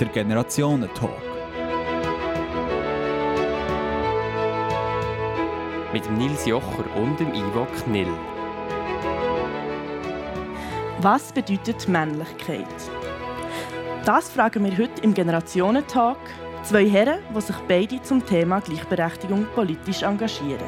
der Generationentalk. Mit Nils Jocher und dem Ivo Knill. Was bedeutet Männlichkeit? Das fragen wir heute im Generationentalk. Zwei Herren, die sich beide zum Thema Gleichberechtigung politisch engagieren.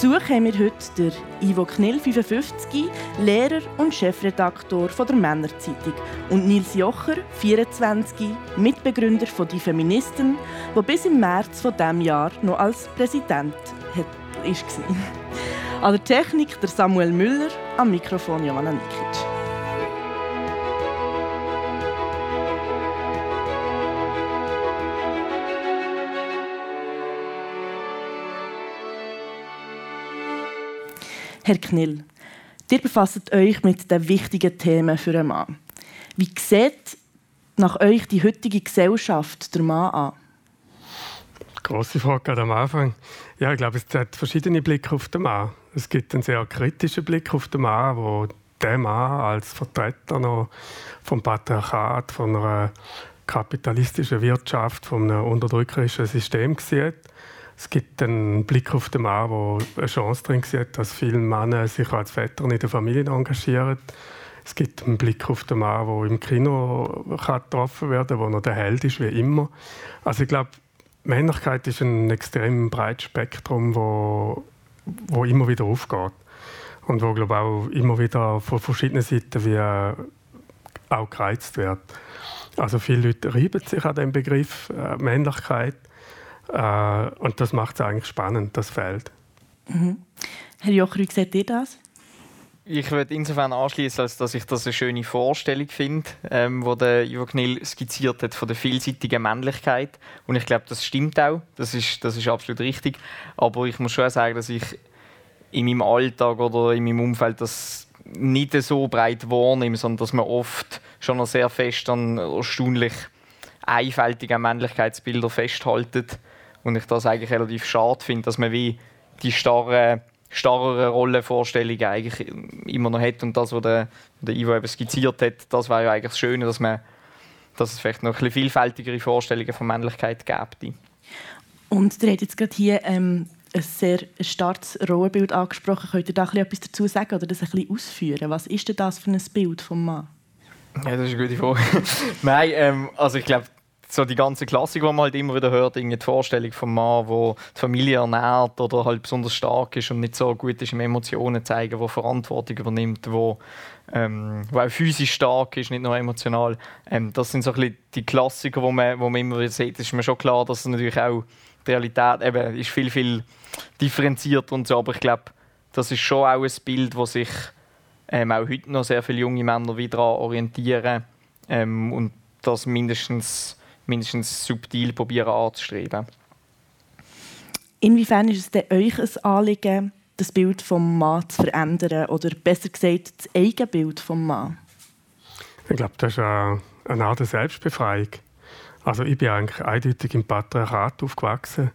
Besuch haben wir heute Ivo Knill, 55, Lehrer und Chefredaktor der Männerzeitung, und Nils Jocher, 24, Mitbegründer von Die Feministen, der bis im März von diesem Jahr noch als Präsident war. An der Technik der Samuel Müller, am Mikrofon Johanna Nikic. Herr Knill, ihr befasst euch mit den wichtigen Themen für einen Mann. Wie sieht nach euch die heutige Gesellschaft der Mann an? Grosse Frage am Anfang. Ja, ich glaube, es hat verschiedene Blicke auf den Mann. Es gibt einen sehr kritischen Blick auf den Mann, wo der Mann als Vertreter noch vom Patriarchat, von einer kapitalistischen Wirtschaft, von einem unterdrückerischen System sieht. Es gibt einen Blick auf den Mann, der eine Chance drin sieht, dass viele Männer sich als Väter in der Familie engagieren. Es gibt einen Blick auf den Mann, der im Kino getroffen werden kann, wo er der Held ist, wie immer. Also ich glaube, Männlichkeit ist ein extrem breites Spektrum, wo, wo immer wieder aufgeht. Und wo, glaube auch immer wieder von verschiedenen Seiten wie auch gereizt wird. Also viele Leute reiben sich an dem Begriff äh, Männlichkeit äh, und das macht es eigentlich spannend, das Feld. Mhm. Herr Jocher, wie seht ihr das? Ich würde insofern anschließen, als dass ich das eine schöne Vorstellung finde, ähm, wo der Ivo Knill skizziert hat von der vielseitigen Männlichkeit. Und ich glaube, das stimmt auch. Das ist, das ist absolut richtig. Aber ich muss schon sagen, dass ich in meinem Alltag oder in meinem Umfeld das nicht so breit wahrnehme, sondern dass man oft schon noch sehr fest an erstaunlich einfältigen Männlichkeitsbilder festhaltet und ich das eigentlich relativ schade finde, dass man wie die starre, starrere Rollenvorstellungen eigentlich immer noch hat. Und das, was der, der Ivo eben skizziert hat, das wäre ja eigentlich das Schöne, dass, man, dass es vielleicht noch ein bisschen vielfältigere Vorstellungen von Männlichkeit gibt. Und ihr habt jetzt gerade hier ähm, ein sehr starkes Rollenbild angesprochen. Könnt ihr da etwas dazu sagen oder das ein bisschen ausführen? Was ist denn das für ein Bild vom Mann? Ja, das ist eine gute Frage. Nein, ähm, also ich glaube, so die ganze Klassik, die man halt immer wieder hört, die Vorstellung vom Mann, der die Familie ernährt oder halt besonders stark ist und nicht so gut ist im Emotionen zeigen, der Verantwortung übernimmt, wo, ähm, wo auch physisch stark ist, nicht nur emotional. Ähm, das sind so ein die Klassiker, die man, wo man immer wieder sieht. Es ist mir schon klar, dass natürlich auch die Realität eben ist viel, viel differenzierter und so, aber ich glaube, das ist schon auch ein Bild, wo sich ähm, auch heute noch sehr viele junge Männer wieder orientieren ähm, und das mindestens mindestens subtil probieren anzustreben. Inwiefern ist es denn euch ein Anliegen, das Bild vom Mann zu verändern oder besser gesagt das eigene Bild vom Mann? Ich glaube, das ist eine, eine Art Selbstbefreiung. Also ich bin eigentlich eindeutig im Patriarchat aufgewachsen.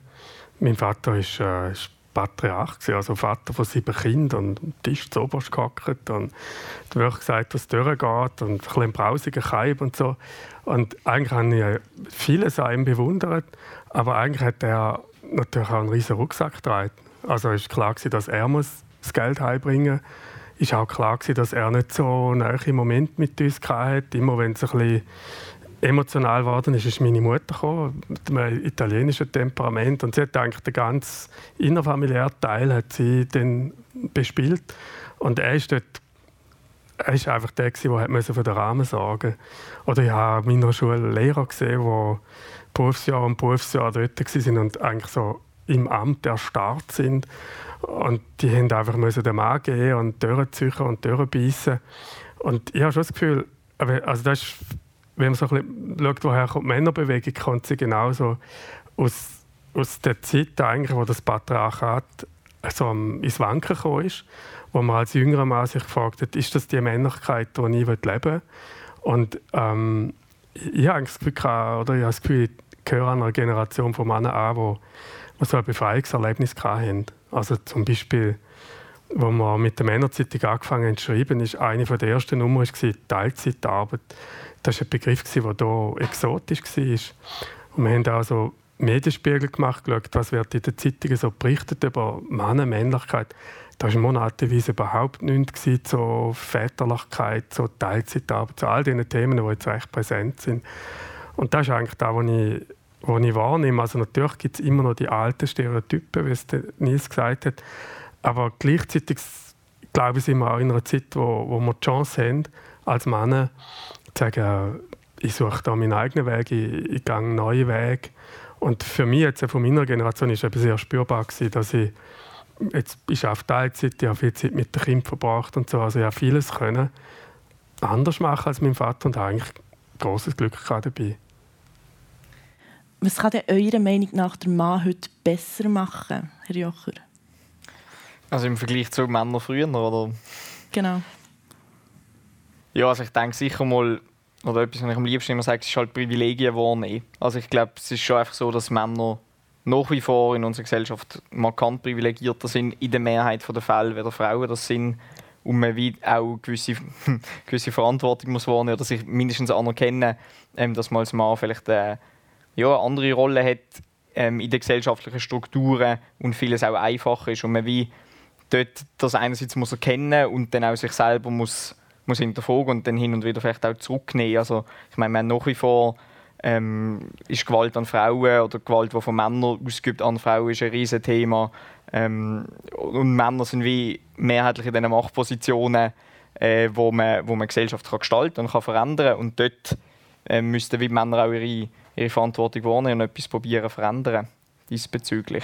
Mein Vater ist, äh, ist Patriarch, also Vater von sieben Kindern und am Tisch zu oberst gehockt und hat wirklich gesagt, was durchgeht und ein bisschen brausiger Kaib und so. Und eigentlich habe ich vieles an ihm bewundert, aber eigentlich hat er natürlich auch einen riesen Rucksack getragen. Also es war klar, dass er das Geld heimbringen muss. Es war auch klar, dass er nicht so einen Moment mit uns hatte. Immer wenn es ein bisschen emotional geworden ist, ist meine Mutter gekommen, mit einem italienischen Temperament. Und sie hat eigentlich den ganzen innerfamiliären Teil hat sie dann bespielt. Und er ist dort er ist einfach der, der für den Rahmen sorgen Oder ich habe in meiner Schule Lehrer gesehen, die Berufsjahr und Berufsjahr dort waren und eigentlich so im Amt erstarrt sind. Und die haben einfach müssen den Mann gehen und durchziehen und durchbeissen. Und ich habe schon das Gefühl, also das ist, wenn man so ein bisschen schaut, woher kommt die Männerbewegung, kommt sie genauso aus, aus der Zeit, eigentlich, wo das Patriarchat so ins Wanken gekommen ist wo man als jüngerer Mann sich gefragt hat, ist das die Männlichkeit, die ich leben will? Und ähm, ich habe das Gefühl, oder ich habe das Gefühl, ich gehöre einer Generation von Männern an, die, die so ein Befreiungserlebnis hatten. Also zum Beispiel wo wir mit der Männerzeitung angefangen haben zu schreiben, ist eine der ersten Nummern war Teilzeitarbeit. Das war ein Begriff, der hier exotisch war. Und wir haben auch so Medienspiegel gemacht, geschaut, was wird in den Zeitungen so berichtet über Männer, Männlichkeit. Da war monatenweise überhaupt nichts so Väterlichkeit, so Teilzeitarbeit, so all diese Themen, die jetzt recht präsent sind. Und das ist eigentlich das, was ich, was ich wahrnehme. Also natürlich gibt es immer noch die alten Stereotypen, wie es Nils gesagt hat. Aber gleichzeitig glaube ich, sind wir auch in einer Zeit, wo, wo wir die Chance haben, als Männer zu sagen, ich suche da meinen eigenen Weg, ich, ich gehe einen neuen Weg. Und für mich, jetzt von meiner Generation, ist es sehr spürbar gewesen, dass ich jetzt ich auf Teilzeit, ich habe viel Zeit mit dem Kind verbracht und so, also ich habe vieles können anders machen als mein Vater und habe eigentlich großes Glück dabei. Was kann denn eurer Meinung nach der Mann heute besser machen, Herr Jocher? Also im Vergleich zu Männern früher, oder? Genau. Ja, also ich denke sicher mal, oder etwas, was ich am liebsten immer sage, ist halt Privilegien wahrnehmen. Also ich glaube, es ist schon einfach so, dass Männer nach wie vor in unserer Gesellschaft markant privilegierter sind in der Mehrheit der Fälle, wie Frauen das sind und man wie auch gewisse, gewisse Verantwortung muss wahrnehmen oder sich mindestens anerkennen, ähm, dass man als Mann vielleicht äh, ja, eine andere Rolle hat ähm, in den gesellschaftlichen Strukturen und vieles auch einfacher ist und man wie dort das einerseits muss erkennen und dann auch sich selber muss, muss hinterfragen und dann hin und wieder vielleicht auch zurücknehmen. Also ich meine, haben nach wie vor ähm, ist Gewalt an Frauen oder Gewalt, die von Männern ausgeübt an Frauen, ist ein riesiges Thema. Ähm, und Männer sind wie mehrheitlich in diesen Machtpositionen, äh, wo, man, wo man Gesellschaft kann gestalten und kann verändern kann. Und dort äh, müssten wie Männer auch ihre, ihre Verantwortung wahrnehmen und etwas probieren verändern diesbezüglich.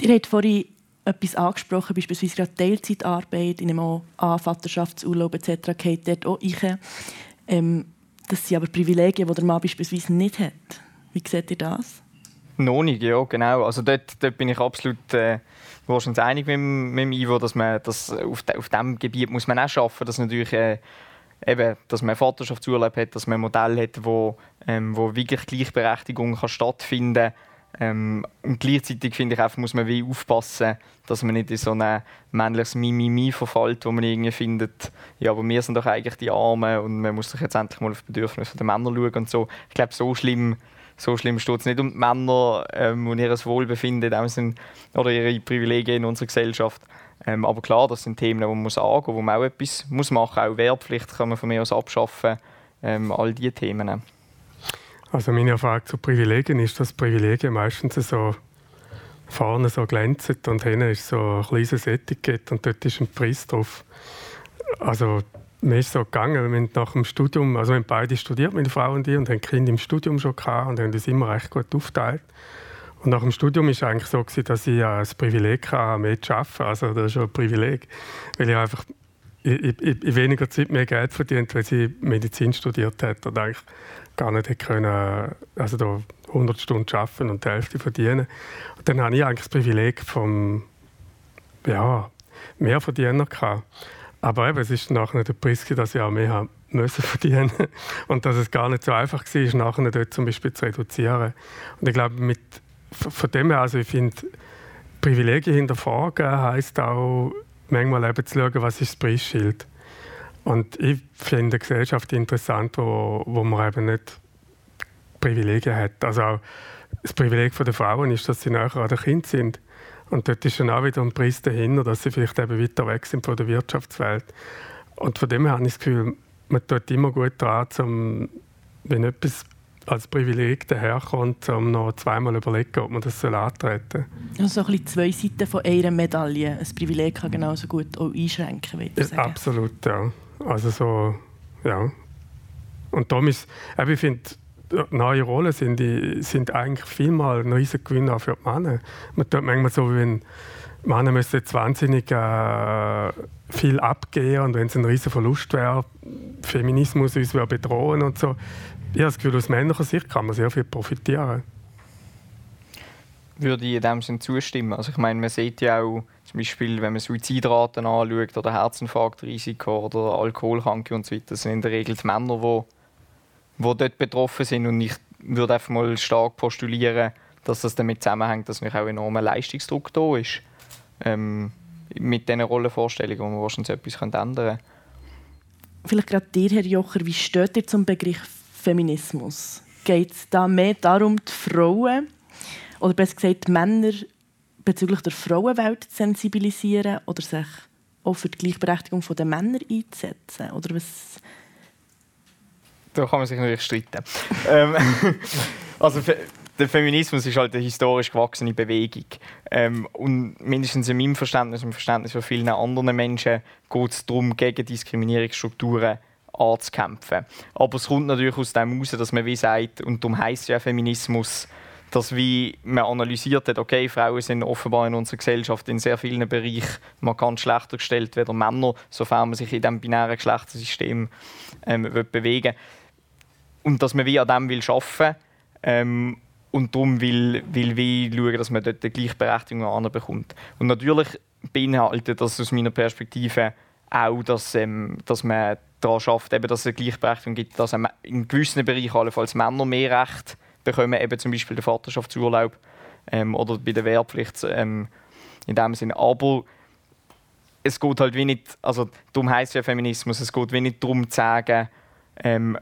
Ihr habt vorhin etwas angesprochen, beispielsweise gerade Teilzeitarbeit, in einem an Vaterschaftsurlaub etc. geht dort auch rein. Ähm, das sind aber Privilegien, die der Mann beispielsweise nicht hat. Wie seht ihr das? Noch nicht, ja, genau. Also dort, dort bin ich absolut äh, wahrscheinlich einig mit, mit Ivo, dass man das auf, de, auf diesem Gebiet muss man auch schaffen, dass natürlich äh, eben, dass man Vaterschaftsurlaub hat, dass man ein Modell hat, wo, ähm, wo wirklich Gleichberechtigung kann stattfinden kann ähm, und gleichzeitig finde ich einfach, muss man wie aufpassen, dass man nicht in so ein männliches Mimimi verfällt, wo man irgendwie findet, ja, aber wir sind doch eigentlich die Armen und man muss sich jetzt endlich mal auf die Bedürfnisse der Männer schauen und so. Ich glaube, so schlimm, so schlimm steht es nicht um die Männer ähm, und ihr Wohlbefinden sind, oder ihre Privilegien in unserer Gesellschaft. Ähm, aber klar, das sind Themen, die man muss angehen, wo man auch etwas muss machen muss. Auch Wehrpflicht kann man von mir aus abschaffen. Ähm, all diese Themen. Also meine Erfahrung zu Privilegien ist, dass Privilegien meistens so vorne so glänzen und hinten ist so ein kleines Etikett und dort ist ein Preis drauf. Also mir ist so gegangen, wir haben nach dem Studium, also wir haben beide studiert, meine Frau und ich, und haben Kinder im Studium schon gehabt und haben das immer recht gut aufgeteilt. Und nach dem Studium es eigentlich so, gewesen, dass ich das Privileg hatte, mehr zu arbeiten. Also das ist schon ein Privileg, weil ich einfach in, in weniger Zeit mehr Geld verdient, weil sie Medizin studiert hat und eigentlich gar nicht hätte können, also da 100 Stunden arbeiten und die Hälfte verdienen. Und dann hatte ich eigentlich das Privileg vom ja, mehr Verdiener gehabt. Aber eben, es ist nachher der Preis, dass ich auch mehr haben müssen verdienen und dass es gar nicht so einfach war, nachher dort zum Beispiel zu reduzieren. Und ich glaube, mit, von dem her, also ich finde, Privilegien hinterfragen heisst auch, manchmal eben zu schauen, was ist das Preisschild. Und ich finde eine Gesellschaft interessant, wo, wo man eben nicht Privilegien hat. Also auch das Privileg der Frauen ist, dass sie näher an den Kind sind. Und dort ist dann auch wieder ein Preis dahinter, dass sie vielleicht eben weiter weg sind von der Wirtschaftswelt. Und von dem her habe ich das Gefühl, man tut immer gut daran, um, wenn etwas als Privileg daherkommt, um noch zweimal überlegen, ob man das antreten soll. Also so ein bisschen zwei Seiten von einer Medaille. Ein Privileg kann genauso gut auch einschränken, würde ich sagen. Absolut, ja. Also so, ja. Und darum ist, ich finde, neue Rollen sind, sind eigentlich vielmal ein riesiger Gewinn auch für die Männer. Man tut manchmal so, wie wenn Männer müssen jetzt wahnsinnig äh, viel abgeben und wenn es ein riesiger Verlust wäre, Feminismus uns bedrohen und so, ich habe das Gefühl, aus männlicher Sicht kann man sehr viel profitieren. Würde ich in dem Sinne zustimmen. Also ich meine, man sieht ja auch, zum Beispiel, wenn man Suizidraten anschaut oder Herzinfarktrisiko oder Alkoholkranke und so weiter, sind in der Regel die Männer, die, die dort betroffen sind. Und ich würde einfach mal stark postulieren, dass das damit zusammenhängt, dass auch enormer Leistungsdruck da ist. ähm, mit diesen Rollenvorstellungen, wo wir wahrscheinlich etwas ändern können. Vielleicht gerade dir, Herr Jocher, wie steht ihr zum Begriff Feminismus? Geht es da mehr darum, die Frauen oder besser gesagt Männer bezüglich der Frauenwelt zu sensibilisieren oder sich auch für die Gleichberechtigung der Männer einzusetzen? Oder was? Da kann man sich natürlich streiten. ähm, also der Feminismus ist halt eine historisch gewachsene Bewegung. Ähm, und mindestens in meinem Verständnis, im Verständnis von vielen anderen Menschen, geht es darum, gegen Diskriminierungsstrukturen anzukämpfen. Aber es kommt natürlich aus dem heraus, dass man wie sagt, und darum heisst ja Feminismus, dass wie man analysiert hat, okay, Frauen sind offenbar in unserer Gesellschaft in sehr vielen Bereichen markant schlechter gestellt als Männer, sofern man sich in diesem binären Geschlechtersystem ähm, bewegen will. Und dass man wie an dem will arbeiten ähm, und darum will, will wie schauen, dass man dort die Gleichberechtigung anbekommt. Und natürlich beinhaltet das aus meiner Perspektive auch, dass, ähm, dass man daran schafft, dass es eine Gleichberechtigung gibt, dass in gewissen Bereichen allenfalls Männer mehr Recht bekommen, eben zum Beispiel den Vaterschaftsurlaub ähm, oder bei der Wehrpflicht ähm, in dem Sinne. Aber es geht halt wie nicht, also darum heisst ja Feminismus, es geht wie nicht darum zu sagen, ähm,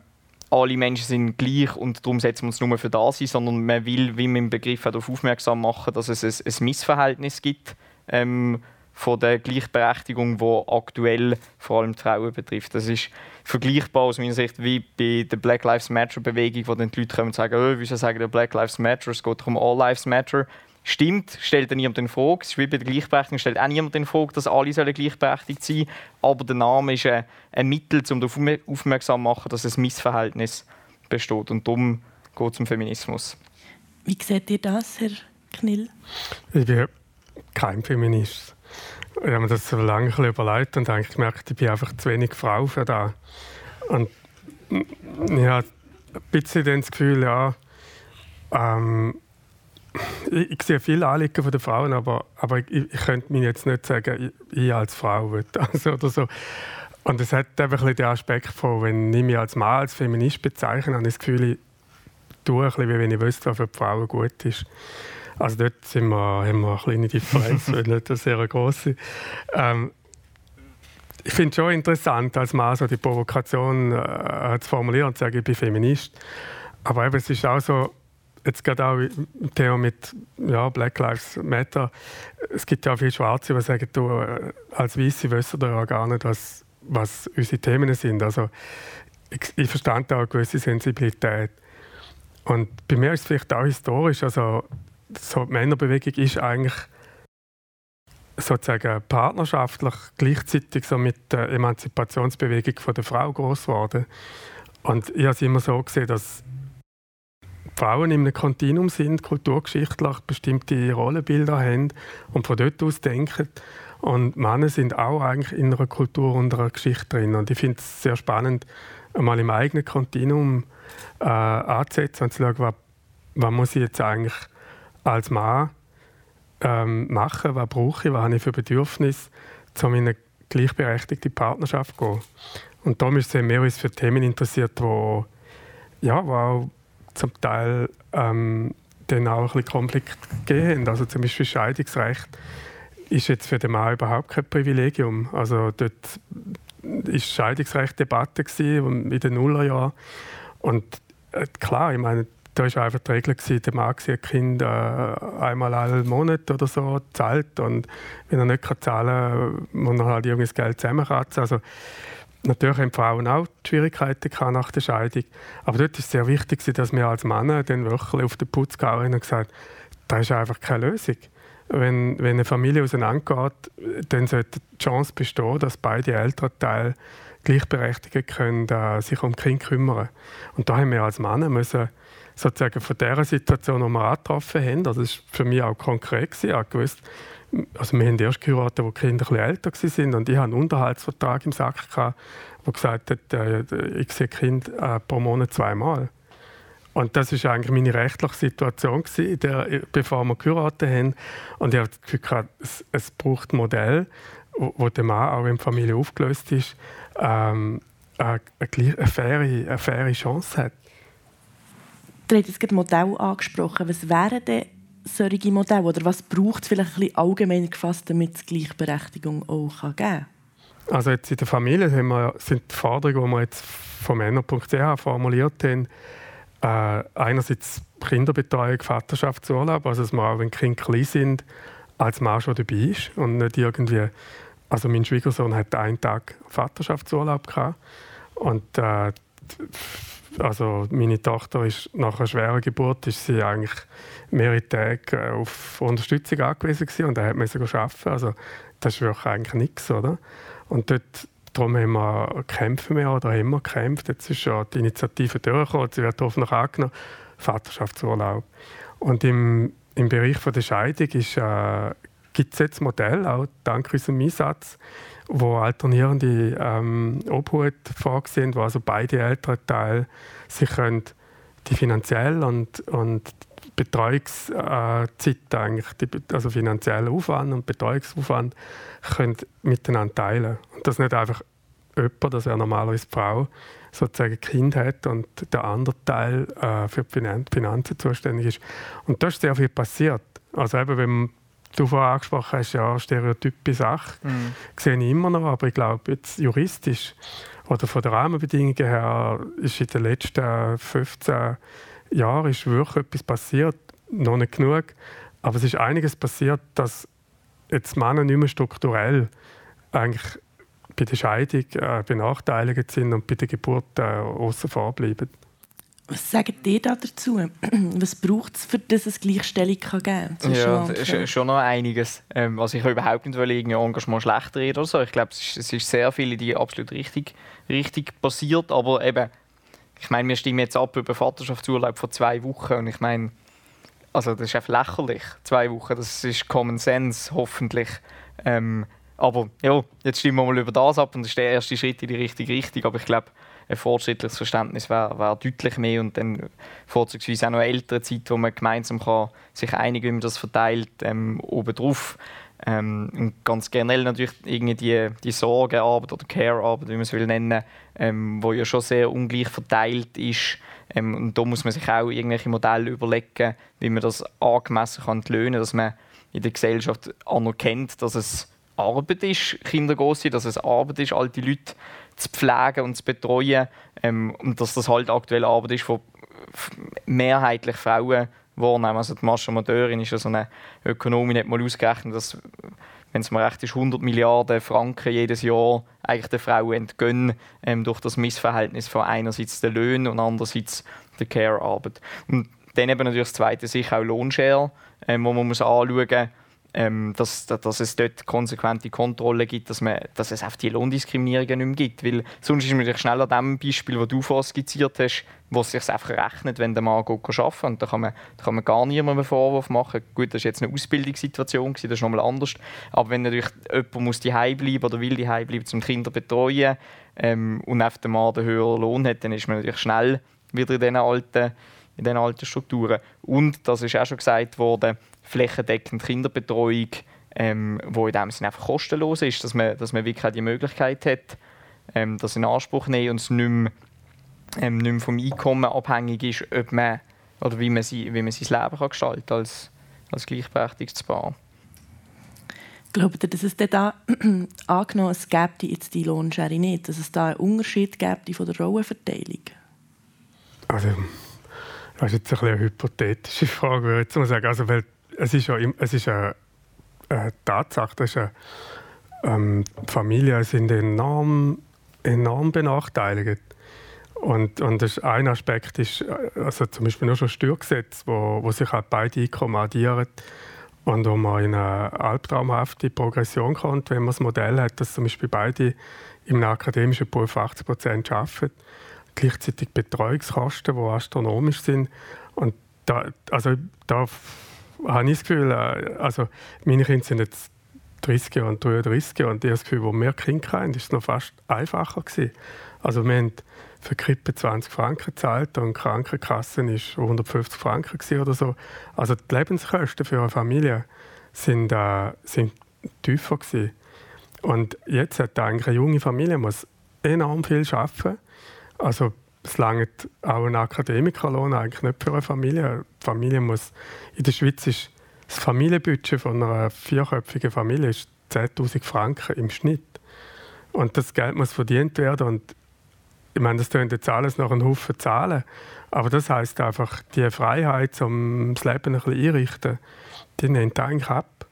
alle Menschen sind gleich und darum setzen wir uns nur für das ein, sondern man will, wie man im Begriff darauf aufmerksam machen, dass es ein, ein Missverhältnis gibt ähm, von der Gleichberechtigung, wo aktuell vor allem die Frauen betrifft. Das ist vergleichbar aus meiner Sicht wie bei der Black Lives Matter Bewegung, wo dann die Leute kommen und sagen, oh, wieso sagen der Black Lives Matter? Es geht um All Lives Matter. Stimmt, stellt dann niemand den Frage. Es ist wie bei der Gleichberechtigung, stellt auch niemand den Frage, dass alle sollen gleichberechtigt sein sollen. Aber der Name ist ein, ein Mittel, um darauf aufmerksam zu machen, dass ein Missverhältnis besteht. Und darum geht es um Feminismus. Wie seht ihr das, Herr Knill? Ich bin kein Feminist. Ich habe mir das so lange überlegt und eigentlich gemerkt, ich bin einfach zu wenig Frau für das. Und ich habe ein bisschen das Gefühl, ja, ähm, ich, ich, sehe viele Anliegen von den Frauen, aber, aber ich, ich könnte mir jetzt nicht sagen, ich, ich als Frau will das oder so. Und es hat einfach ein den Aspekt von, wenn ich mich als Mann, als Feminist bezeichne, habe ich das Gefühl, ich tue ein bisschen, wie wenn ich wüsste, was für die Frauen gut ist. Also dort sind wir, haben wir eine kleine Differenz, nicht eine sehr große. Ähm, ich finde es schon interessant, als Mann so die Provokation äh, zu formulieren und zu sagen, ich bin Feminist. Aber eben, es ist auch so, jetzt gerade auch im Thema mit ja, Black Lives Matter, es gibt ja auch viele Schwarze, die sagen, du, äh, als Weiße wissen ja gar nicht, was, was unsere Themen sind. Also ich, ich verstand auch eine gewisse Sensibilität. Und bei mir ist es vielleicht auch historisch, also so die Männerbewegung ist eigentlich sozusagen partnerschaftlich gleichzeitig so mit der Emanzipationsbewegung von der Frau groß geworden. Und ich habe es immer so gesehen, dass Frauen in einem Kontinuum sind, kulturgeschichtlich bestimmte Rollenbilder haben und von dort aus denken. Und Männer sind auch eigentlich in einer Kultur und einer Geschichte drin. Und ich finde es sehr spannend, einmal im eigenen Kontinuum äh, anzusetzen und zu schauen, was, was muss ich jetzt eigentlich als Mann ähm, machen, was brauche ich, was habe ich für Bedürfnisse, um in eine gleichberechtigte Partnerschaft zu gehen. Und da ist es mehr uns für Themen interessiert, wo, ja, auch zum Teil ähm, dann auch ein bisschen Konflikt gegeben. Also zum Beispiel Scheidungsrecht ist jetzt für den Mann überhaupt kein Privilegium. Also dort war Scheidungsrecht Debatte in den Nullerjahren. Und äh, klar, ich meine, da war einfach die Regel, gewesen, der Mann ein Kind äh, einmal alle Monat oder so zahlt und wenn er nicht zahlen kann, muss er halt irgendwie das Geld zusammenkratzen. Also, natürlich haben Frauen auch Schwierigkeiten nach der Scheidung, aber dort ist es sehr wichtig, dass wir als Männer dann wirklich auf den Putz gehauen und gesagt das ist einfach keine Lösung. Wenn, wenn eine Familie auseinandergeht, dann sollte die Chance bestehen, dass beide Elternteile gleichberechtigt können, äh, sich um Kind kümmern. Und da haben wir als Männer müssen sozusagen von dieser Situation, die wir angetroffen haben, also das war für mich auch konkret, gewesen, ich gewusst, also wir haben erst geheiratet, wo die Kinder ein älter waren und ich hatte einen Unterhaltsvertrag im Sack, gehabt, der gesagt hat, äh, ich sehe Kind äh, pro Monat zweimal. Und das war eigentlich meine rechtliche Situation, gewesen, bevor wir geheiratet haben. Und ich habe das Gefühl, gehabt, es, braucht ein Modell, wo, der Mann, auch wenn die Familie aufgelöst ist, ähm, eine, eine, faire, eine faire Chance hat. Du hast jetzt gerade Modell angesprochen. Was wären denn solche Modelle? Oder was braucht es vielleicht ein allgemein gefasst, damit es Gleichberechtigung auch geben kann? Also jetzt in der Familie sind, wir, sind die Forderungen, die wir jetzt von Männer.ch formuliert haben, äh, einerseits Kinderbetreuung, Vaterschaftsurlaub, also dass man auch, wenn Kinder klein sind, als Mann schon dabei ist und nicht irgendwie, also mein Schwiegersohn hat einen Tag Vaterschaftsurlaub gehabt und äh, also meine Tochter ist nach einer schweren Geburt ist sie eigentlich mehrere Tage äh, auf Unterstützung angewiesen gewesen und er hat müssen arbeiten. Also das ist wirklich eigentlich nichts, oder? Und dort darum haben wir, kämpfen wir oder haben wir gekämpft. Jetzt ist ja die Initiative durchgekommen, sie wird hoffentlich angenommen, Vaterschaftsurlaub. Und im, im Bereich von der Scheidung äh, gibt es jetzt Modelle, auch dank unserem Einsatz, wo alternierende ähm, Obhut vorgesehen, wo also beide Elternteile sich können die finanziell und, und Betreuungszeit eigentlich, die, also finanzieller Aufwand und Betreuungsaufwand, können miteinander teilen. Und das nicht einfach jemand, das wäre normalerweise die Frau, sozusagen Kind hat und der andere Teil äh, für die Finanzen zuständig ist. Und da ist sehr viel passiert. Also eben, wenn du vorhin angesprochen hast, ja, stereotype Sache, mhm. sehe ich immer noch, aber ich glaube, jetzt juristisch oder von den Rahmenbedingungen her ist in den letzten 15 Jahren ist wirklich etwas passiert, noch nicht genug, aber es ist einiges passiert, dass jetzt Männer nicht mehr strukturell eigentlich bei der Scheidung äh, benachteiligt sind und bei der Geburt äh, außen vor bleiben. Was sagt ihr da dazu? Was braucht es, für dass es Gleichstellung kann geben kann? Ja, ist schon noch einiges. Ähm, also ich überhaupt nicht irgendwie Engagement schlechter reden oder so. Ich glaube, es ist sehr viel in die absolut richtig, richtig passiert. Aber eben, ich meine, wir stimmen jetzt ab über Vaterschaftsurlaub von zwei Wochen. Und ich meine, also das ist einfach lächerlich. Zwei Wochen, das ist Common Sense, hoffentlich. Ähm, aber ja, jetzt stimmen wir mal über das ab und das ist der erste Schritt in die richtige Richtung. Aber ich glaube, ein fortschrittliches Verständnis wäre wär deutlich mehr und dann vorzugsweise auch noch ältere Zeit, wo man gemeinsam kann sich einigen wie man das verteilt, ähm, obendrauf. Ähm, und ganz generell natürlich irgendwie die, die Sorgearbeit oder Care-Arbeit, wie man es will nennen, ähm, wo ja schon sehr ungleich verteilt ist. Ähm, und da muss man sich auch irgendwelche Modelle überlegen, wie man das angemessen kann löhnen, dass man in der Gesellschaft anerkennt, dass es Arbeit ist, Kinder dass es Arbeit ist, alte Leute zu pflegen und zu betreuen ähm, und dass das halt aktuell Arbeit ist, von mehrheitlich Frauen wahrnehmen. Also die Mascha Madeurin ist ja so eine Ökonomin, hat mal ausgerechnet, dass wenn es mir recht ist, 100 Milliarden Franken jedes Jahr eigentlich der Frau entgehen ähm, durch das Missverhältnis von einerseits der Löhnen und andererseits der Care-Arbeit. Und dann eben natürlich das Zweite sicher auch Lohnshare, ähm, wo man muss anschauen muss, ähm, dass, dass es dort konsequente Kontrolle gibt, dass, man, dass es auf die Lohndiskriminierungen nicht mehr gibt. Weil sonst ist man schnell an dem Beispiel, das du vorhin skizziert hast, wo es sich einfach rechnet, wenn der Mann geht arbeiten und da kann man, da kann man gar niemandem einen Vorwurf machen. Gut, das war jetzt eine Ausbildungssituation, das ist nochmal anders. Aber wenn natürlich jemand muss die bleiben oder will die bleiben, um Kinder zu betreuen ähm, und auf der Mann den höheren Lohn hat, dann ist man natürlich schnell wieder in diesen alten in den alten Strukturen. Und, das ist auch schon gesagt worden, flächendeckend Kinderbetreuung, ähm, wo in dem Sinne einfach kostenlos ist, dass man, dass man wirklich die Möglichkeit hat, ähm, das in Anspruch nehmen und es nicht mehr, ähm, nicht mehr vom Einkommen abhängig ist, ob man, oder wie man, sie, wie man sein Leben kann gestalten kann als, als gleichberechtigtes Paar. Glaubt ihr, dass es da angenommen es gäbe jetzt die Lohnschere nicht, dass es da einen Unterschied gäbe von der Rollenverteilung? Also, das ist jetzt ein eine hypothetische Frage, würde ich jetzt mal sagen. Also, weil es ist ja es ist eine, eine Tatsache, dass ähm, Familien sind enorm, enorm benachteiligt. Und, und das ein Aspekt ist, also zum Beispiel nur schon Steuergesetz, wo, wo sich halt beide Einkommen addieren und wo man in eine albtraumhafte Progression kommt, wenn man das Modell hat, dass zum Beispiel beide im akademischen Beruf 80 Prozent arbeiten. Gleichzeitig Betreuungskosten, die astronomisch sind. Und da, also da habe ich das Gefühl, äh, also meine Kinder sind jetzt 30 und 33 und ich habe das Gefühl, wo wir Kinder hatten, ist es noch fast einfacher gewesen. Also wir haben für Krippe 20 Franken gezahlt und die Krankenkasse war 150 Franken oder so. Also die Lebenskosten für eine Familie sind, äh, sind tiefer gewesen. Und jetzt hat eigentlich eine junge Familie muss enorm viel arbeiten. Also es langt auch ein Akademikerlohn eigentlich nicht für eine Familie. Die Familie muss, in der Schweiz ist das Familienbudget von einer vierköpfigen Familie ist 10.000 Franken im Schnitt. Und das Geld muss verdient werden. Und ich meine, das tönt jetzt alles nach einem Haufen Zahlen. Aber das heißt einfach, die Freiheit, um das Leben ein bisschen einrichten, die nimmt eigentlich ab.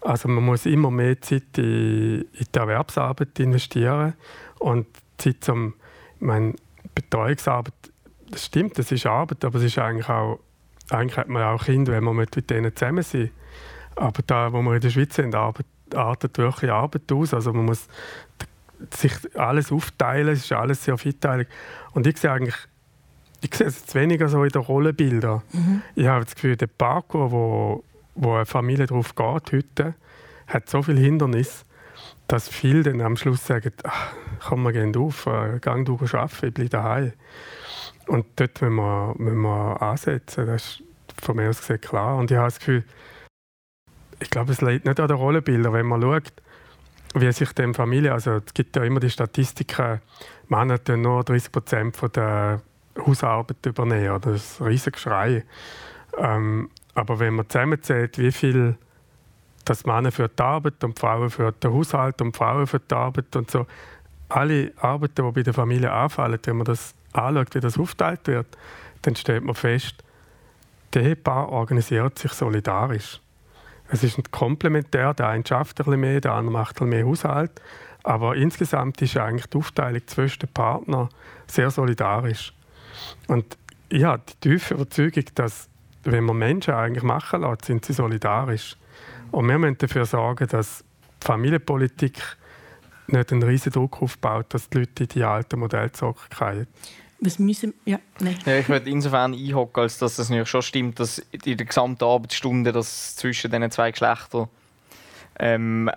Also man muss immer mehr Zeit in, in die Erwerbsarbeit investieren und Zeit zum, ich meine, Betreuungsarbeit, das stimmt, das ist Arbeit, aber es ist eigentlich auch, eigentlich hat man auch Kinder, wenn man mit denen zusammen sind. Aber da, wo wir in der Schweiz sind, arbeitet, artet wirklich Arbeit aus. Also man muss sich alles aufteilen, es ist alles sehr vielseitig. Und ich sehe eigentlich, ich sehe es jetzt weniger so in den Rollenbildern. Mhm. Ich habe das Gefühl, der Parkour, wo, wo eine Familie drauf geht heute, hat so viele Hindernisse, dass viele dann am Schluss sagen, ach, komm, wir gehen auf, äh, gang du arbeiten, ich bleibe daheim. Und dort müssen wir, müssen wir ansetzen, das ist von mir aus gesehen klar. Und ich habe das Gefühl, ich glaube, es liegt nicht an den Rollenbildern, wenn man schaut, wie sich die Familie, also es gibt ja immer die Statistiken, Männer tun nur 30 Prozent der Hausarbeit übernehmen, oder das ist ein riesiges Schrei. Ähm, aber wenn man zusammenzählt, wie viel das Männer für die Arbeit und Frauen für den Haushalt und Frauen für die Arbeit und so, alle Arbeiten, die bei der Familie anfallen, wenn man das anschaut, wie das aufgeteilt wird, dann stellt man fest, der Ehepaar organisiert sich solidarisch. Es ist komplementär, der eine schafft ein bisschen mehr, der andere macht ein bisschen mehr Haushalt. Aber insgesamt ist eigentlich die Aufteilung zwischen den Partnern sehr solidarisch. Und ich habe die tiefe Überzeugung, dass wenn man Menschen eigentlich machen lässt, sind sie solidarisch. Und wir müssen dafür sorgen, dass die Familienpolitik nicht einen riesen Druck aufbaut, dass die Leute in die alten Modelle zurückkehren. Was müssen, ja, nein. ja, ich würde insofern einhocken, als dass es natürlich schon stimmt, dass in der gesamten Arbeitsstunde das zwischen diesen zwei Geschlechtern ähm,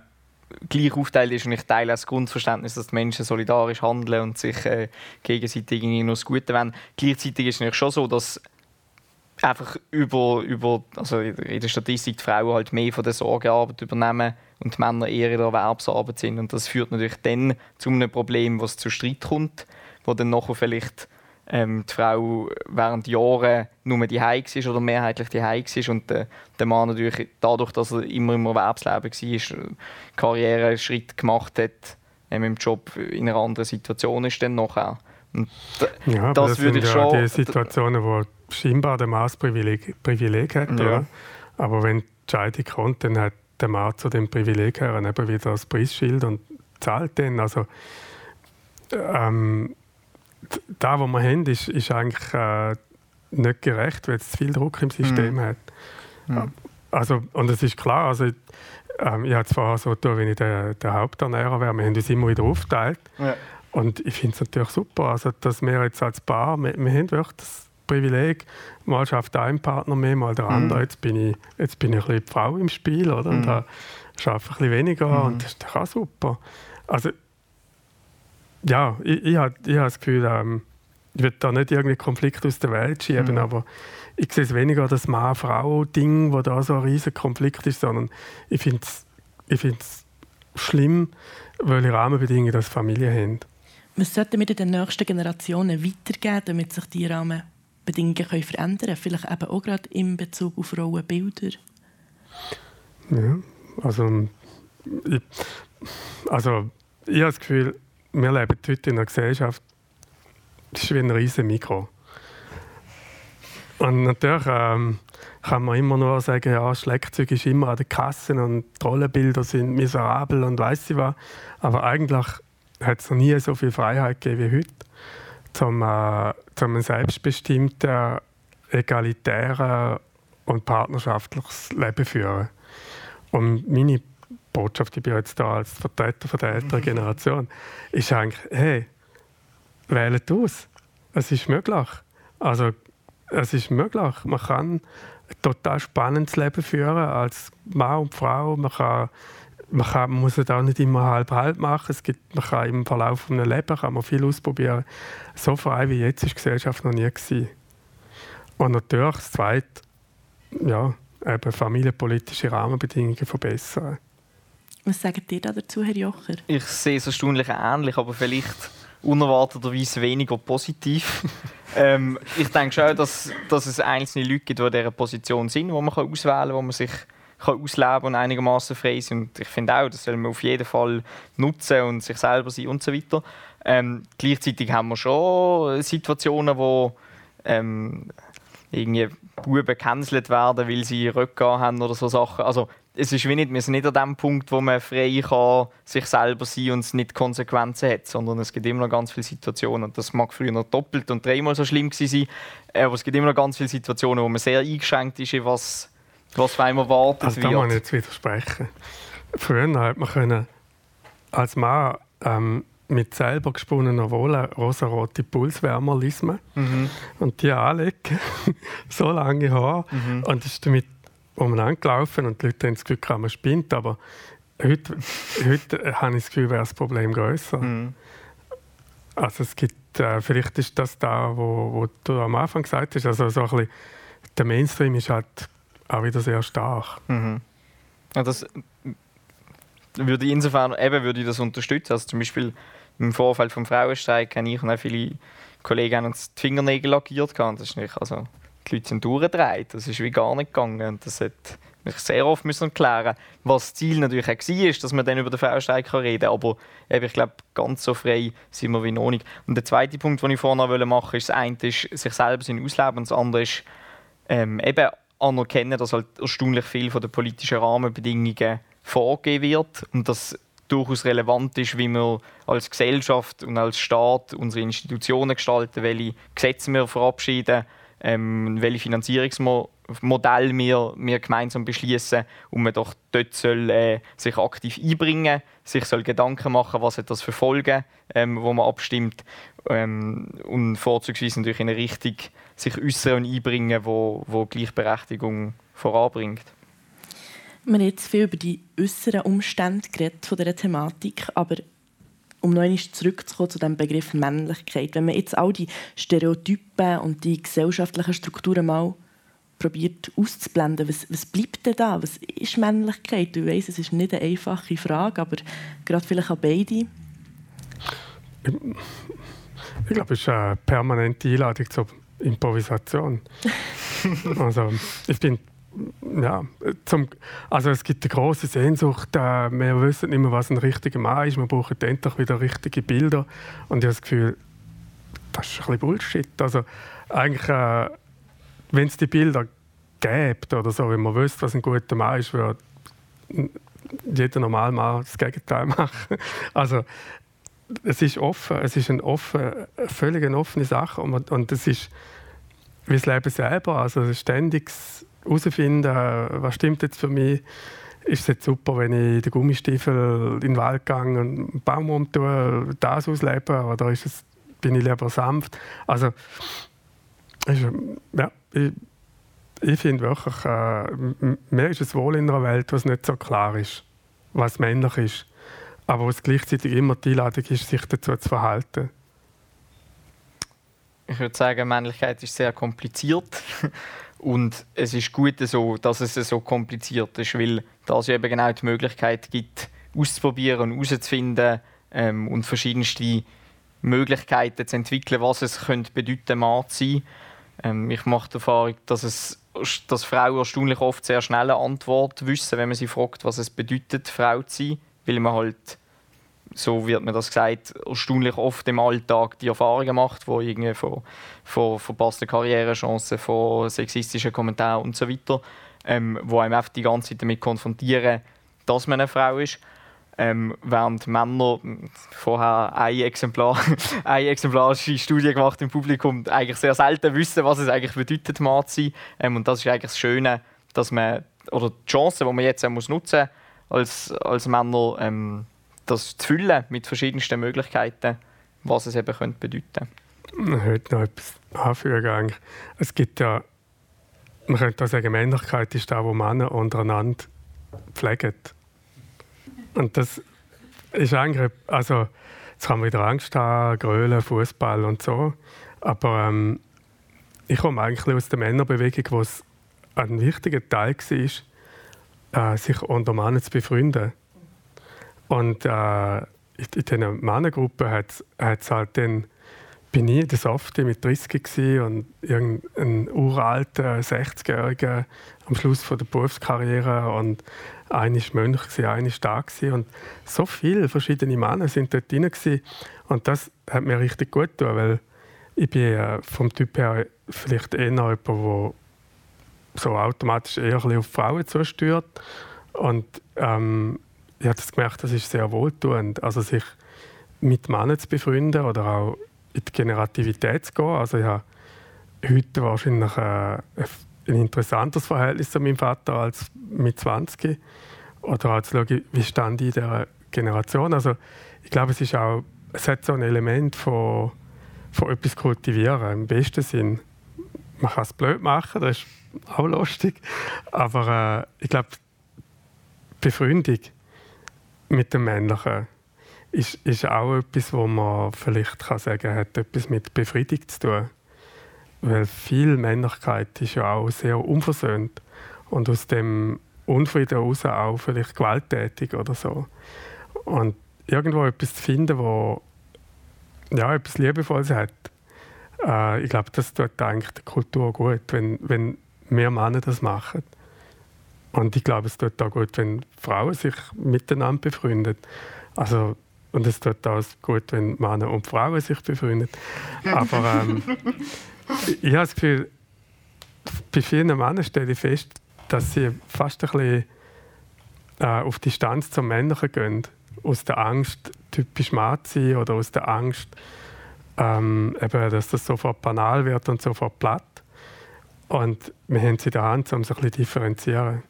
gleich aufteilt ist. Und ich teile das Grundverständnis, dass die Menschen solidarisch handeln und sich äh, gegenseitig irgendwie noch das Gute wollen. Gleichzeitig ist es natürlich schon so, dass einfach über, über also in der Statistik die Frauen halt mehr von der Sorgearbeit übernehmen und die Männer eher in der Erwerbsarbeit sind. Und das führt natürlich dann zu einem Problem, was zu Streit kommt, wo dann nachher vielleicht ähm, die Frau während Jahren nur die Heim war oder mehrheitlich die Heim war und der, der Mann natürlich dadurch, dass er immer im Erwerbsleben war, Karriereschritt gemacht hat, ähm, im Job in einer anderen Situation ist dann nachher. Ja, das, das würde ich ja schon. Die Situationen, wo scheinbar der Mann das Privileg, Privileg hat, ja. Oder? aber wenn die Scheidung kommt, dann hat der Mann zu dem Privileg her eben wieder das Preisschild und zahlt dann. Also ähm, da, was wir haben, ist, ist eigentlich äh, nicht gerecht, weil es zu viel Druck im System mhm. hat. Mhm. Also, und es ist klar, also, ähm, ich habe es vorher so getan, wenn ich der, der Haupternährer wäre. Wir haben uns immer wieder aufgeteilt. Ja. Und ich finde es natürlich super, also, dass wir jetzt als Paar, wir, wir haben wirklich das Privileg, mal schafft ein Partner mehr, mal der andere. Mhm. Jetzt, bin ich, jetzt bin ich ein bisschen die Frau im Spiel, oder? Und mhm. da schaffe ich ein bisschen weniger mhm. und das ist doch auch super. Also ja, ich, ich habe ich hab das Gefühl, ähm, ich will da nicht irgendwie Konflikt aus der Welt schieben, mhm. aber ich sehe es weniger das Mann-Frau-Ding, wo da so ein riesiger Konflikt ist, sondern ich finde es ich find's schlimm, welche Rahmenbedingungen das Familien haben. Was sollten wir den nächsten Generationen weitergeben, damit sich die Rahmenbedingungen können verändern können? Vielleicht eben auch gerade in Bezug auf Rollenbilder? Ja, also ich, also ich habe das Gefühl, wir leben heute in einer Gesellschaft, das ist wie ein riesiges Mikro. Und natürlich ähm, kann man immer nur sagen, ja, Schlagzeug ist immer an der Kasse und Rollenbilder sind miserabel und weiss ich was. Aber eigentlich hat es noch nie so viel Freiheit gegeben wie heute, zum, äh, zum ein selbstbestimmtes, egalitäres und partnerschaftliches Leben führen. Und meine Botschaft, ich bin jetzt da als Vertreter von der älteren mhm. Generation, ist eigentlich, hey, wählt aus. Es ist möglich. Also, es ist möglich. Man kann ein total spannendes Leben führen als Mann und Frau. Man, kann, man, kann, man muss es auch nicht immer halb-halb machen. Es gibt, man kann im Verlauf eines Lebens kann man viel ausprobieren. So frei wie jetzt ist die Gesellschaft noch nie gewesen. Und natürlich das Zweite, ja, eben familienpolitische Rahmenbedingungen verbessern. Was sagt ihr da dazu, Herr Jocher? Ich sehe es erstaunlich ähnlich, aber vielleicht unerwarteterweise weniger positiv. ähm, ich denke schon, dass, dass es einzelne Leute gibt, die in dieser Position sind, wo man auswählen kann, wo man sich kann ausleben und einigermaßen frei sind. Und ich finde auch, das soll man auf jeden Fall nutzen und sich selber sein und so weiter. Ähm, gleichzeitig haben wir schon Situationen, wo ähm, irgendwie Buben gecancelt werden, weil sie Röcke haben oder so Sachen. Also es ist wie nicht, wir sind nicht an dem Punkt, wo man frei kann, sich selber sein und es nicht Konsequenzen hat, sondern es gibt immer noch ganz viele Situationen und das mag früher noch doppelt und dreimal so schlimm gewesen sein, aber es gibt immer noch ganz viele Situationen, wo man sehr eingeschränkt ist, was, was von einem erwartet also, wird. Da muss ich jetzt widersprechen. Früher hat man können, als Mann ähm, mit selber gesponnener Wolle rosarote Pulswärmer lismen mhm. und die anlegen, so lange Haare mhm. und ist damit umeinander gelaufen und die Leute haben das Gefühl, man spinnt, aber heute, heute habe ich das Gefühl, wäre das Problem grösser. Mhm. Also es gibt, äh, vielleicht ist das da, wo, wo du am Anfang gesagt hast, also so ein bisschen, der Mainstream ist halt auch wieder sehr stark. Mhm. Ja, das würde ich insofern eben würde ich das unterstützen. Also zum Beispiel im Vorfeld vom Frauenstreik habe ich und auch viele Kollegen uns die Fingernägel lackiert. Das ist nicht, also die Leute sind durchgedreht. Das ist wie gar nicht gegangen. Und das hat mich sehr oft müssen erklären was das Ziel natürlich auch war, ist, dass man dann über den Frauenstreik reden kann. Aber eben, ich glaube, ganz so frei sind wir wie noch nicht. Und der zweite Punkt, den ich vorne machen wollte, ist, das eine ist, sich selber ausleben und das andere ist, ähm, eben anerkennen, dass halt erstaunlich viel von den politischen Rahmenbedingungen vorgegeben wird und dass durchaus relevant ist, wie wir als Gesellschaft und als Staat unsere Institutionen gestalten, welche Gesetze wir verabschieden, ähm, welche Finanzierungsmodelle wir, wir gemeinsam beschließen und man doch dort soll äh, sich aktiv einbringen, sich soll Gedanken machen, was hat das für Folgen, ähm, wo man abstimmt ähm, und vorzugsweise natürlich in eine Richtung sich äußern und einbringen, wo, wo Gleichberechtigung voranbringt. Wir haben jetzt viel über die äußeren Umstände geredet von dieser Thematik, aber um noch einmal zurückzukommen zu dem Begriff Männlichkeit, wenn man jetzt all die Stereotypen und die gesellschaftlichen Strukturen mal probiert auszublenden, was, was bleibt denn da? Was ist Männlichkeit? Du weißt, es ist nicht eine einfache Frage, aber gerade vielleicht an beide. Ich, glaube, es ist eine permanente Einladung zur Improvisation. also, ich bin ja, zum, also es gibt eine große Sehnsucht. Äh, wir wissen nicht mehr, was ein richtiger Mann ist. Wir brauchen endlich wieder richtige Bilder. Und ich habe das Gefühl, das ist ein bisschen Bullshit. Also eigentlich, äh, wenn es die Bilder gäbe oder so, wenn man wüsste, was ein guter Mann ist, würde jeder normale Mann das Gegenteil machen. Also es ist offen, es ist eine offen, völlig eine offene Sache und, und es ist wie das Leben selber, also ständiges herausfinden, was stimmt jetzt für mich. Ist es jetzt super, wenn ich den Gummistiefel in den Wald gehe und einen Baum umtue, das auslebe, oder ist es, bin ich lieber sanft? Also, ist, ja, ich, ich finde wirklich, äh, mir ist es wohl in einer Welt, was nicht so klar ist, was männlich ist, aber was gleichzeitig immer die Einladung ist, sich dazu zu verhalten. Ich würde sagen, Männlichkeit ist sehr kompliziert. Und es ist gut so, dass es so kompliziert ist, weil das eben genau die Möglichkeit gibt, auszuprobieren und herauszufinden ähm, und verschiedenste Möglichkeiten zu entwickeln, was es könnte bedeuten, Mann zu sein. Ähm, ich mache die Erfahrung, dass, es, dass Frauen erstaunlich oft sehr schnell eine Antwort wissen, wenn man sie fragt, was es bedeutet, Frau zu sein, weil man halt so wird mir das gesagt, erstaunlich oft im Alltag die Erfahrungen macht, wo irgendwie von, von verpassten Karrierechancen, von sexistischen Kommentaren und so weiter, ähm, wo einem einfach die ganze Zeit damit konfrontieren, dass man eine Frau ist. Ähm, während Männer vorher ein Exemplar, eine exemplarische Studie gemacht im Publikum eigentlich sehr selten wissen, was es eigentlich bedeutet, Mann zu sein. Ähm, und das ist eigentlich das Schöne, dass man, oder die Chance, die man jetzt muss nutzen als, als Männer, ähm, das zu füllen mit verschiedensten Möglichkeiten, was es eben könnte bedeuten könnte. Ich möchte noch etwas anfügen. Es gibt ja, man könnte auch sagen, Männlichkeit ist da, wo Männer untereinander pflegen. Und das ist eigentlich, also jetzt kann man wieder Angst haben, Grölen, Fußball und so. Aber ähm, ich komme eigentlich aus der Männerbewegung, wo es ein wichtiger Teil war, äh, sich unter Männern zu befreunden. Und äh, in, in dieser Männergruppe hat es halt dann bin ich der Softe mit 30 und irgendein uralter 60-Jähriger am Schluss von der Berufskarriere und einer war Mönch, einer war da. Und so viele verschiedene Männer sind dort drin. Und das hat mir richtig gut getan, weil ich bin äh, vom Typ her vielleicht eher jemand, der so automatisch eher ein auf Frauen zusteuert. Und ähm, ich habe das gemerkt, das ist sehr wohltuend. Also sich mit Männern zu befreunden oder auch in die Generativität zu gehen. Also ich habe heute wahrscheinlich äh, ein interessanteres Verhältnis zu meinem Vater als mit 20. Oder auch zu schauen, wie stand ich in dieser Generation. Also ich glaube, es, ist auch, es hat so ein Element von, von etwas kultivieren, im besten Sinn. Man kann es blöd machen, das ist auch lustig. Aber äh, ich glaube, Befreundung mit dem Männlichen ist, ist auch etwas, wo man vielleicht kann sagen hat etwas mit Befriedigung zu tun. Weil viel Männlichkeit ist ja auch sehr unversöhnt und aus dem Unfrieden heraus auch vielleicht gewalttätig oder so. Und irgendwo etwas zu finden, wo ja, etwas Liebevolles hat, äh, ich glaube, das tut eigentlich der Kultur gut, wenn, wenn mehr Männer das machen. Und ich glaube, es tut auch gut, wenn Frauen sich miteinander befreundet. Also und es tut auch gut, wenn Männer und Frauen sich befreundet. Aber ähm, ich habe das Gefühl, bei vielen Männern stelle ich fest, dass sie fast ein bisschen äh, auf Distanz zum Männlichen gehen. Aus der Angst, typisch Mann zu sein oder aus der Angst, ähm, eben, dass das sofort banal wird und sofort platt. Und wir haben sie in der Hand, um es ein bisschen differenzieren.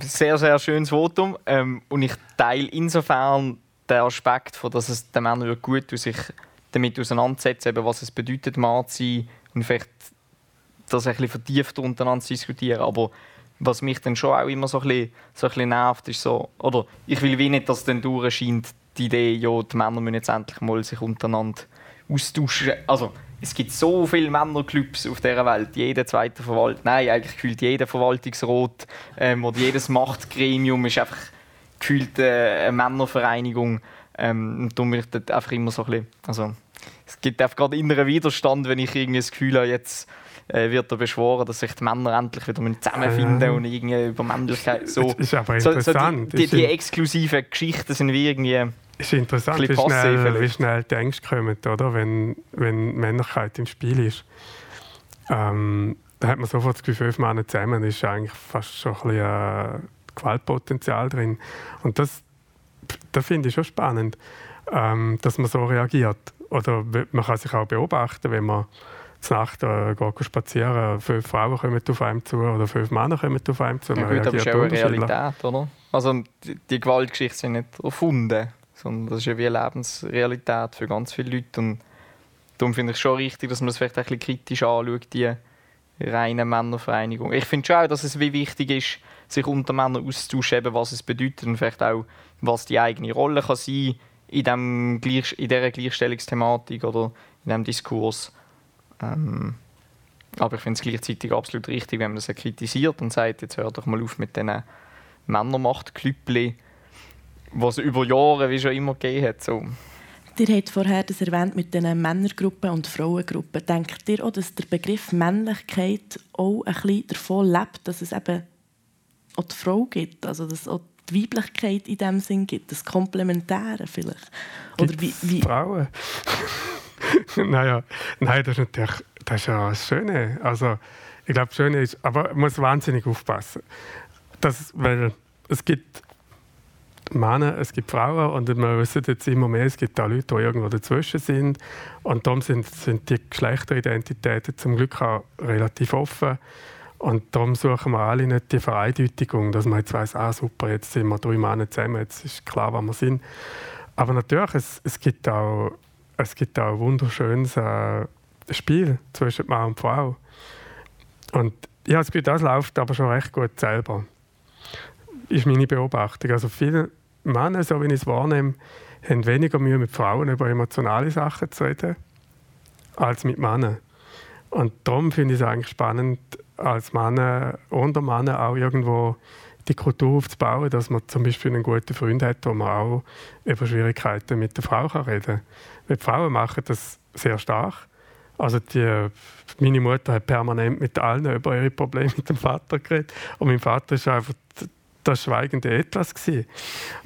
Sehr, sehr schönes Votum. Ähm, und ich teile insofern den Aspekt, von, dass es den Männern gut tut, sich damit auseinandersetzen, was es bedeutet, Mann zu sein und vielleicht das ein bisschen vertieft untereinander zu diskutieren. Aber was mich dann schon auch immer so ein bisschen, so ein bisschen nervt, ist so, oder ich will wie nicht, dass dann durchscheint, die Idee, ja, die Männer müssen jetzt endlich mal sich untereinander austauschen. Also, es gibt so viele Männerclubs auf dieser Welt. Jeder zweite Verwalt, nein, eigentlich gefühlt jeder Verwaltungsrat ähm, oder jedes Machtgremium ist einfach gefühlt äh, eine Männervereinigung. Ähm, und darum bin ich dort einfach immer so ein bisschen, also es gibt einfach gerade inneren Widerstand, wenn ich irgendwie das Gefühl habe, jetzt äh, wird er beschworen, dass sich die Männer endlich wieder zusammenfinden äh. und irgendwie über Männlichkeit so. Das ist aber interessant. So, so die, die, die, exklusiven Geschichten sind wie irgendwie. Es ist interessant, wie schnell, wie schnell die Ängste kommen, oder? Wenn, wenn Männlichkeit im Spiel ist. Ähm, da hat man sofort das Gefühl, fünf Männer zusammen ist eigentlich fast schon ein bisschen, äh, Gewaltpotenzial drin. Und das, das finde ich schon spannend, ähm, dass man so reagiert. Oder man kann sich auch beobachten, wenn man zur Nacht äh, geht spazieren, fünf Frauen kommen auf einem zu oder fünf Männer kommen auf einem zu. Ja, gut, aber das ist auch eine Realität, oder? Also die, die Gewaltgeschichten sind nicht erfunden, sondern das ist ja wie eine Lebensrealität für ganz viele Leute. Und darum finde ich schon richtig, dass man das vielleicht ein bisschen kritisch anschaut, die reine Männervereinigung. Ich finde schon auch, dass es wie wichtig ist, sich unter Männern auszutauschen, was es bedeutet und vielleicht auch, was die eigene Rolle kann sein in, dem in dieser Gleichstellungsthematik oder in diesem Diskurs. Ähm, aber ich finde es gleichzeitig absolut richtig, wenn man das kritisiert und sagt, jetzt hört doch mal auf mit diesen Männermachtklüppli, was es über Jahre wie schon immer gegeben hat. So. Ihr habt vorher das erwähnt mit den Männergruppen und Frauengruppen. Denkt ihr auch, dass der Begriff Männlichkeit auch ein bisschen davon lebt, dass es eben auch die Frau gibt, also dass es auch die Weiblichkeit in dem Sinn gibt, das Komplementäre vielleicht. Oder wie, wie Frauen? naja, nein, das ist natürlich das ist ja das Schöne. Also, ich glaube, das Schöne ist, aber man muss wahnsinnig aufpassen. Das, weil es gibt Männer, es gibt Frauen und wir wissen jetzt immer mehr, es gibt auch Leute, die irgendwo dazwischen sind. Und darum sind, sind die Geschlechteridentitäten zum Glück auch relativ offen. Und darum suchen wir alle nicht die Vereindeutigung, dass man jetzt weiss, ah super, jetzt sind wir drei Männer zusammen, jetzt ist klar, was wir sind. Aber natürlich, es, es gibt auch es gibt auch ein wunderschönes äh, Spiel zwischen Mann und Frau. Und Gefühl, das läuft aber schon recht gut selber. Ist meine Beobachtung. Also viele Männer, so wie ich es wahrnehme, haben weniger Mühe mit Frauen über emotionale Sachen zu reden, als mit Männern. Und darum finde ich es eigentlich spannend, als Mann unter Mann auch irgendwo die Kultur aufzubauen, dass man zum Beispiel einen guten Freund hat, wo man auch über Schwierigkeiten mit der Frau kann reden kann. Die Frauen machen das sehr stark. Also die, meine Mutter hat permanent mit allen über ihre Probleme mit dem Vater geredet und mein Vater ist einfach das schweigende Etwas gewesen.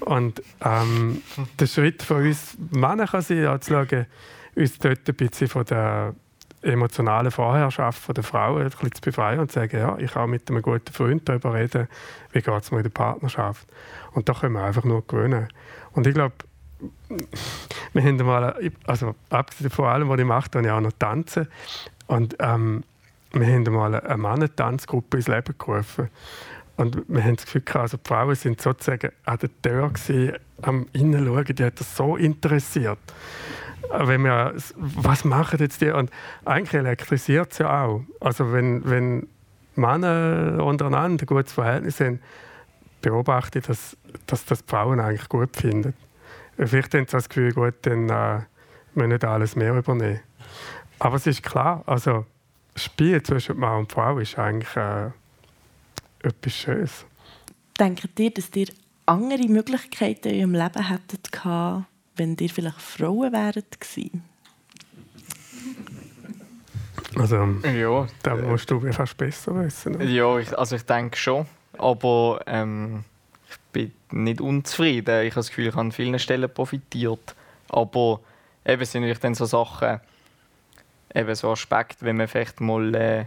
Und ähm, der Schritt von uns Männern kann sein, zu schauen, uns dort ein bisschen von der emotionalen Vorherrschaft der Frau ein bisschen zu befreien und zu sagen, ja, ich kann mit einem guten Freund darüber reden, wie geht es mir in der Partnerschaft. Und da können wir einfach nur gewöhnen. Und ich glaube, wir haben mal, also abgesehen von allem, was ich mache, habe ich auch noch tanzen. Und ähm, wir haben mal eine Mannentanzgruppe ins Leben gerufen. Und wir haben das Gefühl, also die Frauen sind sozusagen an der Tür gewesen, am Innenschauen, die hat das so interessiert. Wenn wir, was machen jetzt die? Und eigentlich elektrisiert es ja auch. Also wenn, wenn Männer untereinander ein gutes Verhältnis haben, beobachte ich, dass, dass das die Frauen eigentlich gut finden. Vielleicht haben sie das Gefühl, gut, dann äh, müssen nicht alles mehr übernehmen. Aber es ist klar, also das Spiel zwischen Mann und Frau ist eigentlich äh, etwas Schönes. Denkt ihr, dass ihr andere Möglichkeiten in eurem Leben hättet gehabt, wenn ihr vielleicht Frauen wäret gewesen? Also, ja, da musst du fast besser wissen. Oder? Ja, ich, also ich denke schon. Aber ähm, ich bin nicht unzufrieden. Ich habe das Gefühl, ich habe an vielen Stellen profitiert. Aber eben sind natürlich dann so Sachen, eben so Aspekte, wenn man vielleicht mal äh,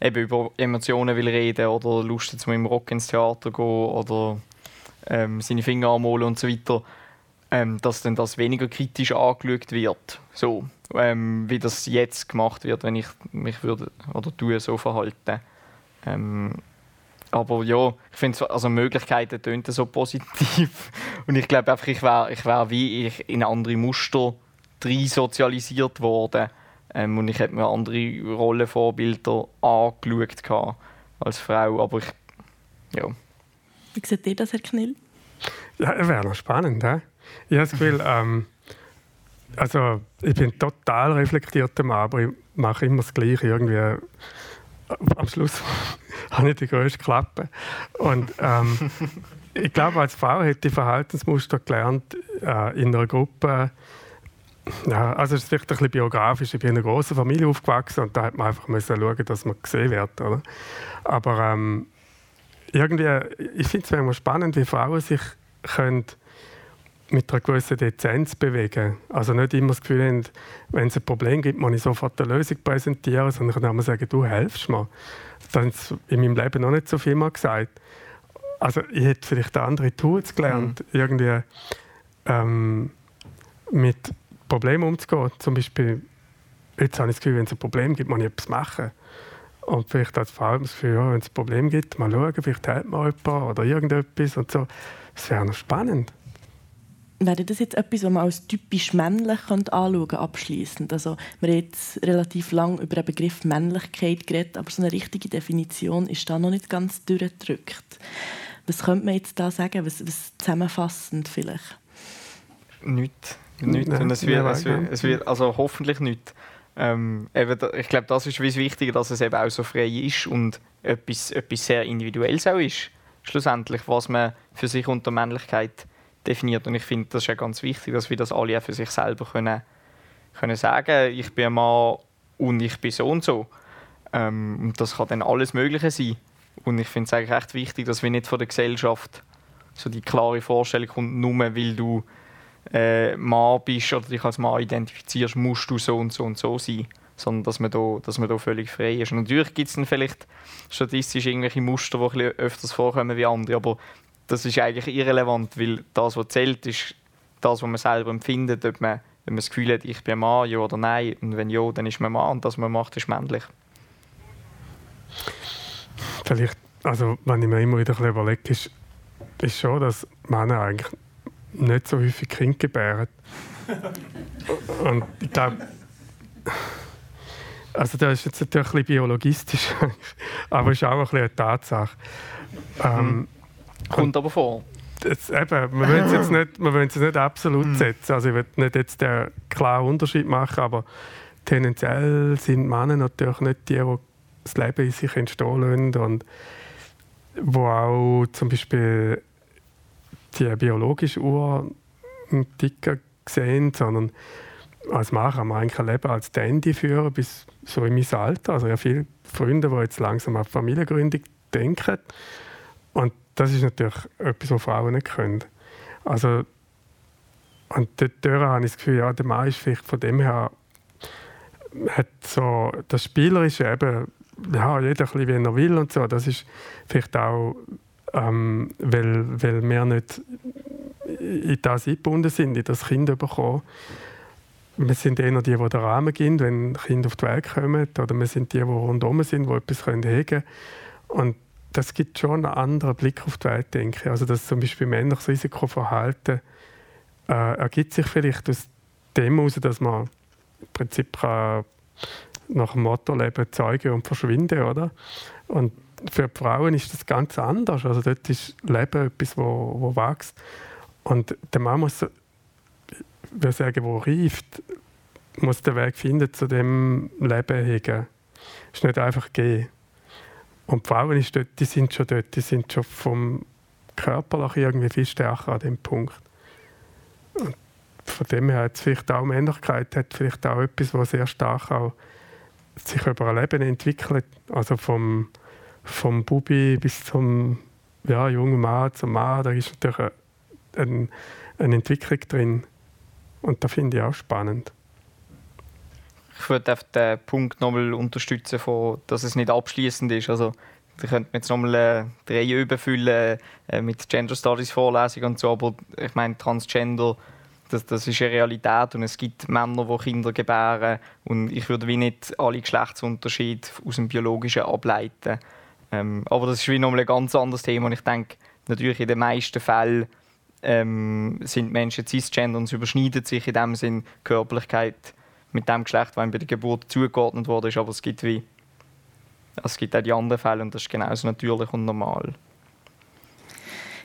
eben über Emotionen will reden oder Lust hat, mit dem Rock ins Theater gehen oder ähm, seine Finger anmalen und so weiter, ähm, dass dann das weniger kritisch angeschaut wird, so ähm, wie das jetzt gemacht wird, wenn ich mich würde oder tue so verhalten. Ähm, aber ja, ich finde also Möglichkeiten tönt so positiv. Und ich glaube einfach, ich wäre ich wär wie ich in andere Muster sozialisiert worden ähm, und ich hätte mir andere Rollenvorbilder angeschaut als Frau, aber ich, ja. Wie seht ihr das, Herr Knill? Ja, wäre noch spannend, he? Ich habe das Gefühl, ähm, also ich bin total reflektierter Mann, aber ich mache immer das Gleiche. Irgendwie, am Schluss habe ich die größte Klappe. Und ähm, ich glaube, als Frau hätte ich Verhaltensmuster gelernt äh, in einer Gruppe, ja, also es ist vielleicht ein bisschen biografisch. Ich bin in einer großen Familie aufgewachsen und da hat man einfach müssen schauen, dass man gesehen wird. Oder? Aber ähm, irgendwie, ich finde es immer spannend, wie Frauen sich können mit einer gewissen Dezenz bewegen. Also nicht immer das Gefühl haben, wenn es ein Problem gibt, muss ich sofort eine Lösung präsentieren, sondern kann man sagen, du helfst mir. Das haben sie in meinem Leben noch nicht so viel mal gesagt. Also ich hätte vielleicht andere Tools gelernt, mhm. irgendwie ähm, mit Problemen umzugehen. Zum Beispiel, jetzt habe ich das Gefühl, wenn es ein Problem gibt, muss ich etwas machen. Und vielleicht als Frau das Gefühl, ja, wenn es ein Problem gibt, mal schauen, vielleicht hält man jemanden oder irgendetwas und so. Das wäre noch spannend. Wäre das jetzt etwas, was man als typisch männlich anschauen könnte, abschließend? Also, wir haben jetzt relativ lange über den Begriff Männlichkeit geredet, aber so eine richtige Definition ist da noch nicht ganz durchgedrückt. Was könnte man jetzt da sagen? Was, was zusammenfassend vielleicht? Nichts nicht. Nein, es wird, es wird, es wird, also hoffentlich nicht. Ähm, eben, ich glaube, das ist wichtig, dass es eben auch so frei ist und etwas, etwas sehr Individuelles auch ist. Schlussendlich, was man für sich unter Männlichkeit definiert. Und ich finde, das ist ja ganz wichtig, dass wir das alle auch für sich selber können, können sagen Ich bin ein Mann und ich bin so und so. Ähm, und das kann dann alles Mögliche sein. Und ich finde es eigentlich recht wichtig, dass wir nicht von der Gesellschaft so die klare Vorstellung kommt, nur weil du äh, Mann bist oder dich als Mann identifizierst, musst du so und so und so sein. Sondern dass man da, dass man da völlig frei ist. Und natürlich gibt es dann vielleicht statistisch irgendwelche Muster, die öfters vorkommen wie andere, aber das ist eigentlich irrelevant, weil das, was zählt, ist das, was man selber empfindet, ob man, wenn man das Gefühl hat, ich bin Mann, ja oder nein. Und wenn ja, dann ist man Mann und das, was man macht, ist männlich. Vielleicht, also wenn ich mir immer wieder überlege, ist, ist schon, dass Männer eigentlich nicht so häufig Kinder gebären. Und ich glaube, also das ist jetzt natürlich ein bisschen biologistisch, aber es ist auch ein bisschen eine Tatsache. Ähm, Kommt aber vor. Jetzt, eben, wir wollen es jetzt nicht, wir wollen es nicht absolut mhm. setzen. Also ich will nicht jetzt den klaren Unterschied machen, aber tendenziell sind Männer natürlich nicht die, die das Leben in sich entstehen lassen. Und wo auch zum Beispiel die biologische Uhr dicker sehen, sondern als Mann kann man ein Leben als Dandy führen, bis so in mein Alter. Also ich habe viele Freunde, die jetzt langsam an Familiengründung denken. Und das ist natürlich etwas, was Frauen nicht können. Also, und dort habe ich das Gefühl, ja, der Mann ist vielleicht von dem her hat so das Spielerische eben, ja, jeder ein bisschen, wie er will und so. Das ist vielleicht auch, ähm, weil, weil wir nicht in das eingebunden sind, in das Kind bekommen wir sind eher die, die den Rahmen geben, wenn Kinder auf die Welt kommen. Oder wir sind die, die rundherum sind, die etwas hegen können. Und das gibt schon einen anderen Blick auf die Welt, denke ich. Also, dass zum Beispiel männliches Risikoverhalten äh, ergibt sich vielleicht aus dem heraus, dass man im Prinzip kann nach dem Motto leben, zeugen und verschwinden, oder? Und für die Frauen ist das ganz anders. Also dort ist Leben etwas, wo, wo wächst. Und der Mann muss würde sagen, wo reift, muss den Weg finden zu dem Leben hegen. Es ist nicht einfach gehen. Und die Frauen ist dort, die sind schon dort, die sind schon vom Körper irgendwie viel stärker an dem Punkt. Und von dem her hat es vielleicht auch Männlichkeit, hat vielleicht auch etwas, was sehr stark auch sich über ein Leben entwickelt. Also vom, vom Bubi bis zum ja, jungen Mann zum Mann, da ist natürlich eine, eine Entwicklung drin. Und das finde ich auch spannend. Ich würde den Punkt nochmal unterstützen, von, dass es nicht abschließend ist. Also, da könnte man jetzt nochmal äh, drei überfüllen äh, mit Gender Studies Vorlesungen und so, aber ich meine, Transgender, das, das ist eine Realität und es gibt Männer, die Kinder gebären und ich würde wie nicht alle Geschlechtsunterschiede aus dem Biologischen ableiten. Ähm, aber das ist wie nochmal ein ganz anderes Thema und ich denke, natürlich in den meisten Fällen ähm, sind Menschen cisgender und es überschneidet sich in dem Sinn Körperlichkeit mit dem Geschlecht, das bei der Geburt zugeordnet wurde, aber es gibt wie es gibt auch die anderen Fälle und das ist genauso natürlich und normal.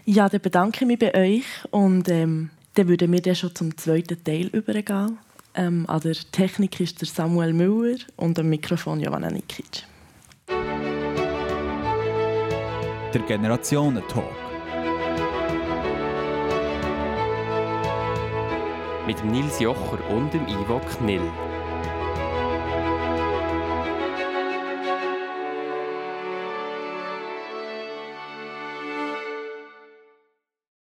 Ja, dann bedanke ich mich bei euch und ähm, dann würden wir dann schon zum zweiten Teil übergehen. Ähm, an der Technik ist der Samuel Müller und am Mikrofon Johanna Nikic. Der Generationentalk. mit Nils Jocher und dem Ivo Knill.